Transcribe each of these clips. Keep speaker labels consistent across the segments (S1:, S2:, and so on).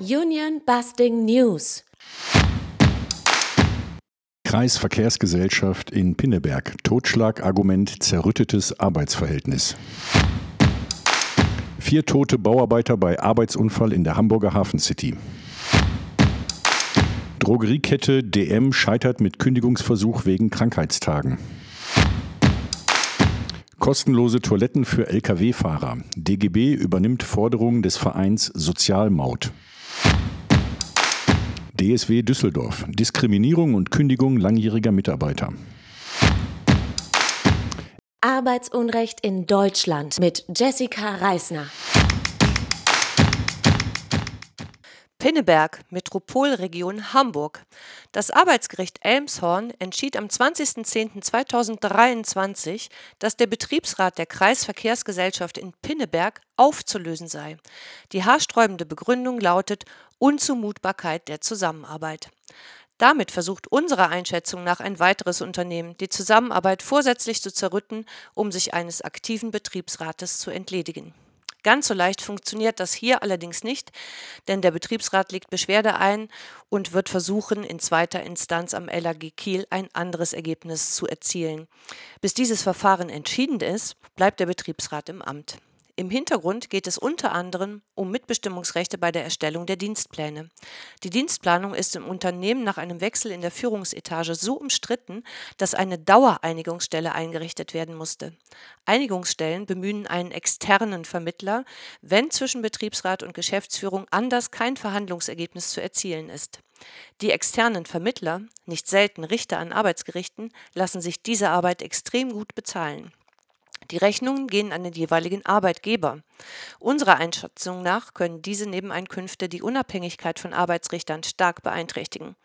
S1: Union Busting News.
S2: Kreisverkehrsgesellschaft in Pinneberg. Totschlagargument zerrüttetes Arbeitsverhältnis. Vier tote Bauarbeiter bei Arbeitsunfall in der Hamburger Hafen City. Drogeriekette DM scheitert mit Kündigungsversuch wegen Krankheitstagen. Kostenlose Toiletten für Lkw-Fahrer. DGB übernimmt Forderungen des Vereins Sozialmaut. DSW Düsseldorf. Diskriminierung und Kündigung langjähriger Mitarbeiter.
S1: Arbeitsunrecht in Deutschland mit Jessica Reisner.
S3: Pinneberg, Metropolregion Hamburg. Das Arbeitsgericht Elmshorn entschied am 20.10.2023, dass der Betriebsrat der Kreisverkehrsgesellschaft in Pinneberg aufzulösen sei. Die haarsträubende Begründung lautet Unzumutbarkeit der Zusammenarbeit. Damit versucht unserer Einschätzung nach ein weiteres Unternehmen, die Zusammenarbeit vorsätzlich zu zerrütten, um sich eines aktiven Betriebsrates zu entledigen. Ganz so leicht funktioniert das hier allerdings nicht, denn der Betriebsrat legt Beschwerde ein und wird versuchen, in zweiter Instanz am LAG Kiel ein anderes Ergebnis zu erzielen. Bis dieses Verfahren entschieden ist, bleibt der Betriebsrat im Amt. Im Hintergrund geht es unter anderem um Mitbestimmungsrechte bei der Erstellung der Dienstpläne. Die Dienstplanung ist im Unternehmen nach einem Wechsel in der Führungsetage so umstritten, dass eine Dauereinigungsstelle eingerichtet werden musste. Einigungsstellen bemühen einen externen Vermittler, wenn zwischen Betriebsrat und Geschäftsführung anders kein Verhandlungsergebnis zu erzielen ist. Die externen Vermittler, nicht selten Richter an Arbeitsgerichten, lassen sich diese Arbeit extrem gut bezahlen. Die Rechnungen gehen an den jeweiligen Arbeitgeber. Unserer Einschätzung nach können diese Nebeneinkünfte die Unabhängigkeit von Arbeitsrichtern stark beeinträchtigen.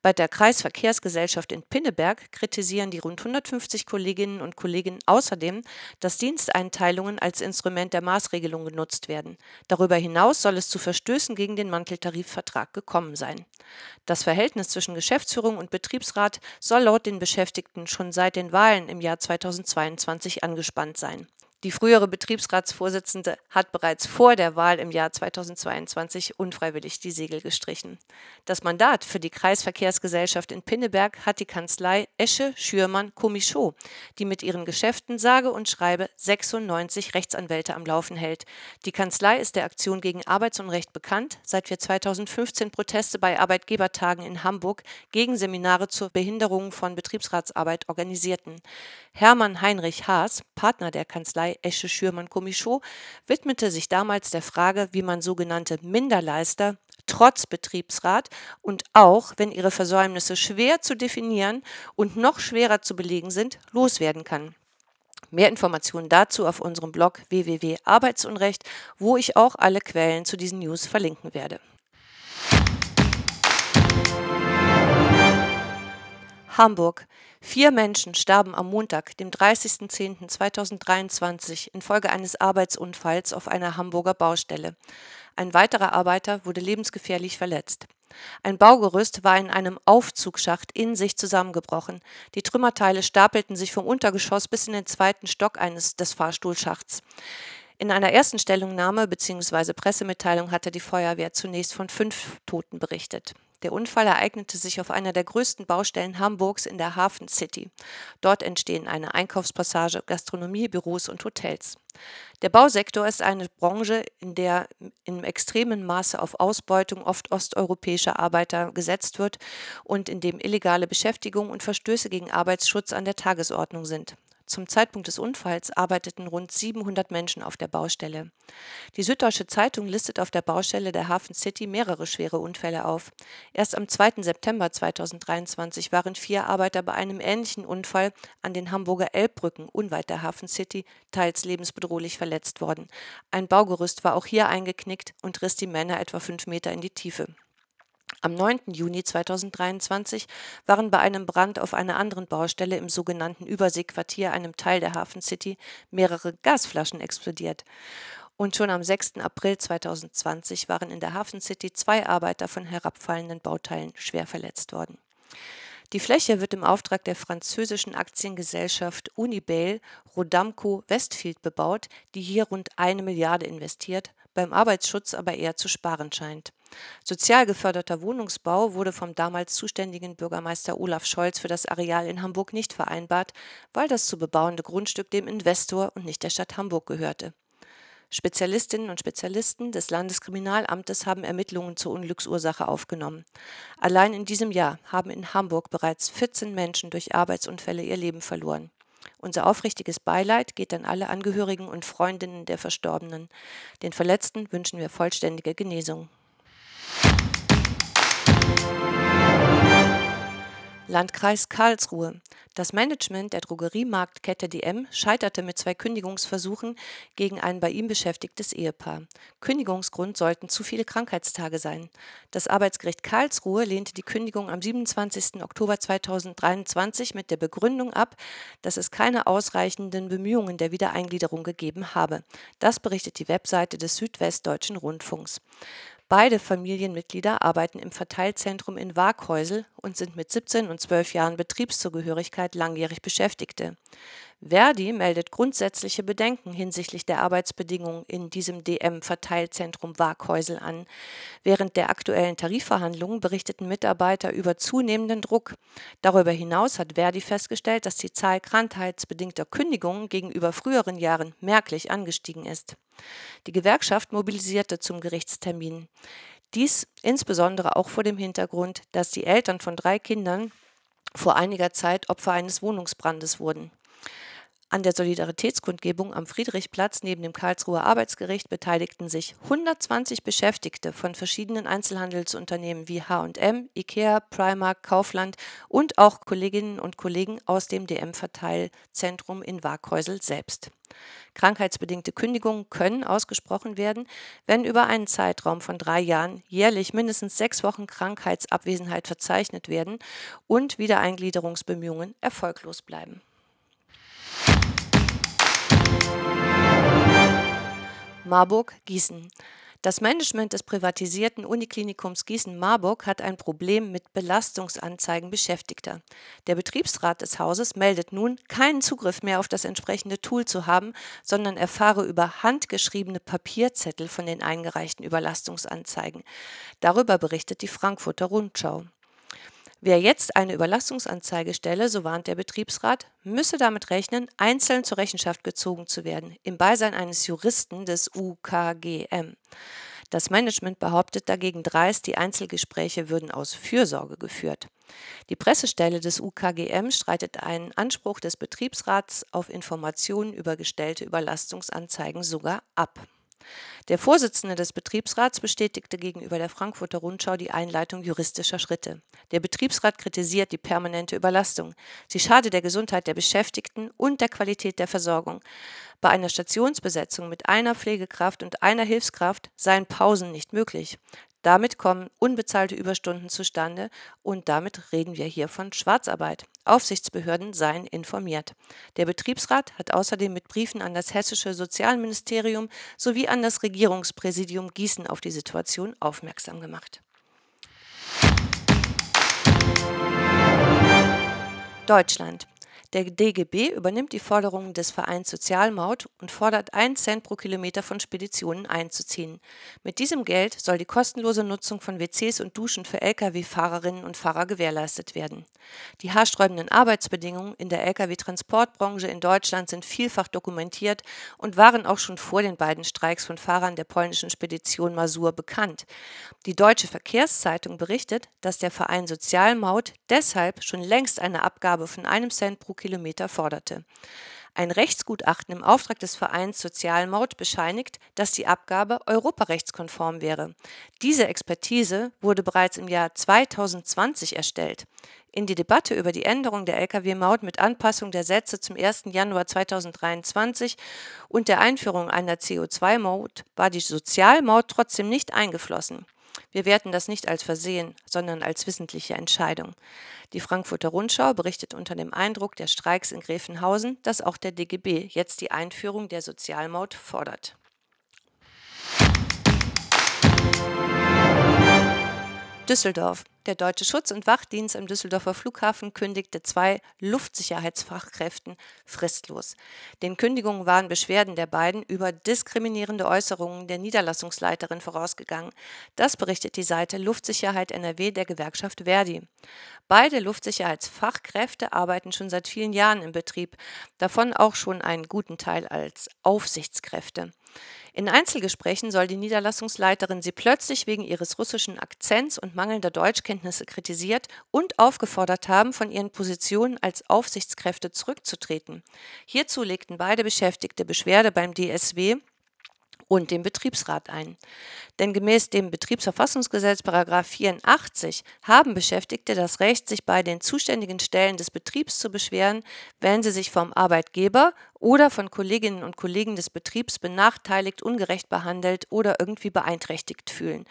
S3: Bei der Kreisverkehrsgesellschaft in Pinneberg kritisieren die rund 150 Kolleginnen und Kollegen außerdem, dass Diensteinteilungen als Instrument der Maßregelung genutzt werden. Darüber hinaus soll es zu Verstößen gegen den Manteltarifvertrag gekommen sein. Das Verhältnis zwischen Geschäftsführung und Betriebsrat soll laut den Beschäftigten schon seit den Wahlen im Jahr 2022 angespannt sein. Die frühere Betriebsratsvorsitzende hat bereits vor der Wahl im Jahr 2022 unfreiwillig die Segel gestrichen. Das Mandat für die Kreisverkehrsgesellschaft in Pinneberg hat die Kanzlei Esche Schürmann Komischow, die mit ihren Geschäften sage und schreibe 96 Rechtsanwälte am Laufen hält. Die Kanzlei ist der Aktion gegen Arbeitsunrecht bekannt, seit wir 2015 Proteste bei Arbeitgebertagen in Hamburg gegen Seminare zur Behinderung von Betriebsratsarbeit organisierten. Hermann Heinrich Haas, Partner der Kanzlei Kanzlei Esche Schürmann Komischow widmete sich damals der Frage, wie man sogenannte Minderleister trotz Betriebsrat und auch, wenn ihre Versäumnisse schwer zu definieren und noch schwerer zu belegen sind, loswerden kann. Mehr Informationen dazu auf unserem Blog www.arbeitsunrecht, wo ich auch alle Quellen zu diesen News verlinken werde. Hamburg. Vier Menschen starben am Montag, dem 30.10.2023, infolge eines Arbeitsunfalls auf einer Hamburger Baustelle. Ein weiterer Arbeiter wurde lebensgefährlich verletzt. Ein Baugerüst war in einem Aufzugsschacht in sich zusammengebrochen. Die Trümmerteile stapelten sich vom Untergeschoss bis in den zweiten Stock eines des Fahrstuhlschachts. In einer ersten Stellungnahme bzw. Pressemitteilung hatte die Feuerwehr zunächst von fünf Toten berichtet. Der Unfall ereignete sich auf einer der größten Baustellen Hamburgs in der Hafen City. Dort entstehen eine Einkaufspassage, Gastronomie, Büros und Hotels. Der Bausektor ist eine Branche, in der in extremem Maße auf Ausbeutung oft osteuropäischer Arbeiter gesetzt wird und in dem illegale Beschäftigung und Verstöße gegen Arbeitsschutz an der Tagesordnung sind. Zum Zeitpunkt des Unfalls arbeiteten rund 700 Menschen auf der Baustelle. Die Süddeutsche Zeitung listet auf der Baustelle der Hafen City mehrere schwere Unfälle auf. Erst am 2. September 2023 waren vier Arbeiter bei einem ähnlichen Unfall an den Hamburger Elbbrücken unweit der Hafen City teils lebensbedrohlich verletzt worden. Ein Baugerüst war auch hier eingeknickt und riss die Männer etwa fünf Meter in die Tiefe. Am 9. Juni 2023 waren bei einem Brand auf einer anderen Baustelle im sogenannten Überseequartier, einem Teil der Hafen City, mehrere Gasflaschen explodiert. Und schon am 6. April 2020 waren in der Hafen City zwei Arbeiter von herabfallenden Bauteilen schwer verletzt worden. Die Fläche wird im Auftrag der französischen Aktiengesellschaft Unibail Rodamco Westfield bebaut, die hier rund eine Milliarde investiert, beim Arbeitsschutz aber eher zu sparen scheint. Sozial geförderter Wohnungsbau wurde vom damals zuständigen Bürgermeister Olaf Scholz für das Areal in Hamburg nicht vereinbart, weil das zu bebauende Grundstück dem Investor und nicht der Stadt Hamburg gehörte. Spezialistinnen und Spezialisten des Landeskriminalamtes haben Ermittlungen zur Unglücksursache aufgenommen. Allein in diesem Jahr haben in Hamburg bereits 14 Menschen durch Arbeitsunfälle ihr Leben verloren. Unser aufrichtiges Beileid geht an alle Angehörigen und Freundinnen der Verstorbenen. Den Verletzten wünschen wir vollständige Genesung. Landkreis Karlsruhe. Das Management der Drogeriemarktkette DM scheiterte mit zwei Kündigungsversuchen gegen ein bei ihm beschäftigtes Ehepaar. Kündigungsgrund sollten zu viele Krankheitstage sein. Das Arbeitsgericht Karlsruhe lehnte die Kündigung am 27. Oktober 2023 mit der Begründung ab, dass es keine ausreichenden Bemühungen der Wiedereingliederung gegeben habe. Das berichtet die Webseite des Südwestdeutschen Rundfunks. Beide Familienmitglieder arbeiten im Verteilzentrum in Waaghäusel und sind mit 17 und 12 Jahren Betriebszugehörigkeit langjährig Beschäftigte. Verdi meldet grundsätzliche Bedenken hinsichtlich der Arbeitsbedingungen in diesem DM-Verteilzentrum Waaghäusel an. Während der aktuellen Tarifverhandlungen berichteten Mitarbeiter über zunehmenden Druck. Darüber hinaus hat Verdi festgestellt, dass die Zahl krankheitsbedingter Kündigungen gegenüber früheren Jahren merklich angestiegen ist. Die Gewerkschaft mobilisierte zum Gerichtstermin. Dies insbesondere auch vor dem Hintergrund, dass die Eltern von drei Kindern vor einiger Zeit Opfer eines Wohnungsbrandes wurden. An der Solidaritätskundgebung am Friedrichplatz neben dem Karlsruher Arbeitsgericht beteiligten sich 120 Beschäftigte von verschiedenen Einzelhandelsunternehmen wie H&M, Ikea, Primark, Kaufland und auch Kolleginnen und Kollegen aus dem DM-Verteilzentrum in Waaghäusel selbst. Krankheitsbedingte Kündigungen können ausgesprochen werden, wenn über einen Zeitraum von drei Jahren jährlich mindestens sechs Wochen Krankheitsabwesenheit verzeichnet werden und Wiedereingliederungsbemühungen erfolglos bleiben. Marburg-Gießen. Das Management des privatisierten Uniklinikums Gießen-Marburg hat ein Problem mit Belastungsanzeigen Beschäftigter. Der Betriebsrat des Hauses meldet nun, keinen Zugriff mehr auf das entsprechende Tool zu haben, sondern erfahre über handgeschriebene Papierzettel von den eingereichten Überlastungsanzeigen. Darüber berichtet die Frankfurter Rundschau. Wer jetzt eine Überlastungsanzeige stelle, so warnt der Betriebsrat, müsse damit rechnen, einzeln zur Rechenschaft gezogen zu werden, im Beisein eines Juristen des UKGM. Das Management behauptet dagegen dreist, die Einzelgespräche würden aus Fürsorge geführt. Die Pressestelle des UKGM streitet einen Anspruch des Betriebsrats auf Informationen über gestellte Überlastungsanzeigen sogar ab. Der Vorsitzende des Betriebsrats bestätigte gegenüber der Frankfurter Rundschau die Einleitung juristischer Schritte. Der Betriebsrat kritisiert die permanente Überlastung. Sie schade der Gesundheit der Beschäftigten und der Qualität der Versorgung. Bei einer Stationsbesetzung mit einer Pflegekraft und einer Hilfskraft seien Pausen nicht möglich. Damit kommen unbezahlte Überstunden zustande und damit reden wir hier von Schwarzarbeit. Aufsichtsbehörden seien informiert. Der Betriebsrat hat außerdem mit Briefen an das hessische Sozialministerium sowie an das Regierungspräsidium Gießen auf die Situation aufmerksam gemacht. Deutschland. Der DGB übernimmt die Forderungen des Vereins Sozialmaut und fordert 1 Cent pro Kilometer von Speditionen einzuziehen. Mit diesem Geld soll die kostenlose Nutzung von WCs und Duschen für Lkw-Fahrerinnen und Fahrer gewährleistet werden. Die haarsträubenden Arbeitsbedingungen in der Lkw-Transportbranche in Deutschland sind vielfach dokumentiert und waren auch schon vor den beiden Streiks von Fahrern der polnischen Spedition Masur bekannt. Die Deutsche Verkehrszeitung berichtet, dass der Verein Sozialmaut deshalb schon längst eine Abgabe von einem Cent pro Kilometer forderte. Ein Rechtsgutachten im Auftrag des Vereins Sozialmaut bescheinigt, dass die Abgabe europarechtskonform wäre. Diese Expertise wurde bereits im Jahr 2020 erstellt. In die Debatte über die Änderung der Lkw-Maut mit Anpassung der Sätze zum 1. Januar 2023 und der Einführung einer CO2-Maut war die Sozialmaut trotzdem nicht eingeflossen. Wir werten das nicht als Versehen, sondern als wissentliche Entscheidung. Die Frankfurter Rundschau berichtet unter dem Eindruck der Streiks in Gräfenhausen, dass auch der DGB jetzt die Einführung der Sozialmaut fordert. Düsseldorf. Der Deutsche Schutz- und Wachdienst am Düsseldorfer Flughafen kündigte zwei Luftsicherheitsfachkräften fristlos. Den Kündigungen waren Beschwerden der beiden über diskriminierende Äußerungen der Niederlassungsleiterin vorausgegangen. Das berichtet die Seite Luftsicherheit NRW der Gewerkschaft Verdi. Beide Luftsicherheitsfachkräfte arbeiten schon seit vielen Jahren im Betrieb, davon auch schon einen guten Teil als Aufsichtskräfte. In Einzelgesprächen soll die Niederlassungsleiterin sie plötzlich wegen ihres russischen Akzents und mangelnder Deutschkenntnisse kritisiert und aufgefordert haben, von ihren Positionen als Aufsichtskräfte zurückzutreten. Hierzu legten beide Beschäftigte Beschwerde beim DSW und dem Betriebsrat ein. Denn gemäß dem Betriebsverfassungsgesetz 84 haben Beschäftigte das Recht, sich bei den zuständigen Stellen des Betriebs zu beschweren, wenn sie sich vom Arbeitgeber oder von Kolleginnen und Kollegen des Betriebs benachteiligt, ungerecht behandelt oder irgendwie beeinträchtigt fühlen.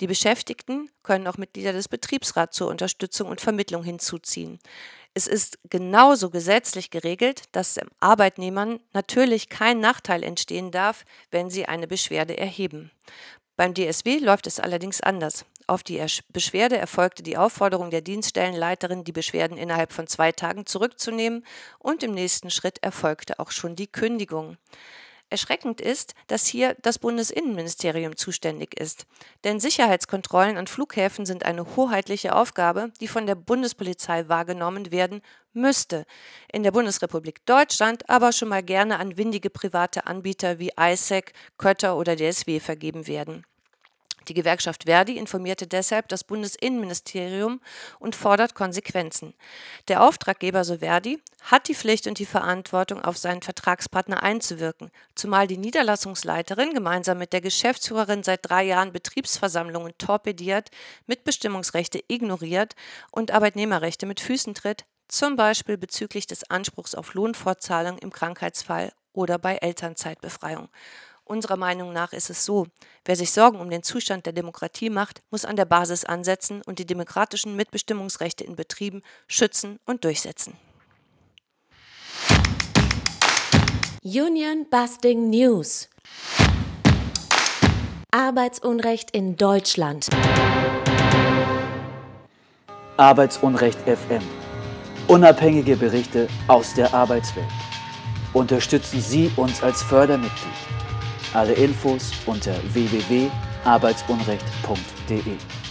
S3: Die Beschäftigten können auch Mitglieder des Betriebsrats zur Unterstützung und Vermittlung hinzuziehen. Es ist genauso gesetzlich geregelt, dass Arbeitnehmern natürlich kein Nachteil entstehen darf, wenn sie eine Beschwerde erheben. Beim DSW läuft es allerdings anders. Auf die Beschwerde erfolgte die Aufforderung der Dienststellenleiterin, die Beschwerden innerhalb von zwei Tagen zurückzunehmen, und im nächsten Schritt erfolgte auch schon die Kündigung. Erschreckend ist, dass hier das Bundesinnenministerium zuständig ist. Denn Sicherheitskontrollen an Flughäfen sind eine hoheitliche Aufgabe, die von der Bundespolizei wahrgenommen werden müsste. In der Bundesrepublik Deutschland aber schon mal gerne an windige private Anbieter wie ISEC, Kötter oder DSW vergeben werden. Die Gewerkschaft Verdi informierte deshalb das Bundesinnenministerium und fordert Konsequenzen. Der Auftraggeber, so Verdi, hat die Pflicht und die Verantwortung, auf seinen Vertragspartner einzuwirken, zumal die Niederlassungsleiterin gemeinsam mit der Geschäftsführerin seit drei Jahren Betriebsversammlungen torpediert, Mitbestimmungsrechte ignoriert und Arbeitnehmerrechte mit Füßen tritt, zum Beispiel bezüglich des Anspruchs auf Lohnfortzahlung im Krankheitsfall oder bei Elternzeitbefreiung. Unserer Meinung nach ist es so, wer sich Sorgen um den Zustand der Demokratie macht, muss an der Basis ansetzen und die demokratischen Mitbestimmungsrechte in Betrieben schützen und durchsetzen.
S1: Union Busting News Arbeitsunrecht in Deutschland
S4: Arbeitsunrecht FM Unabhängige Berichte aus der Arbeitswelt. Unterstützen Sie uns als Fördermitglied alle Infos unter www.arbeitsunrecht.de.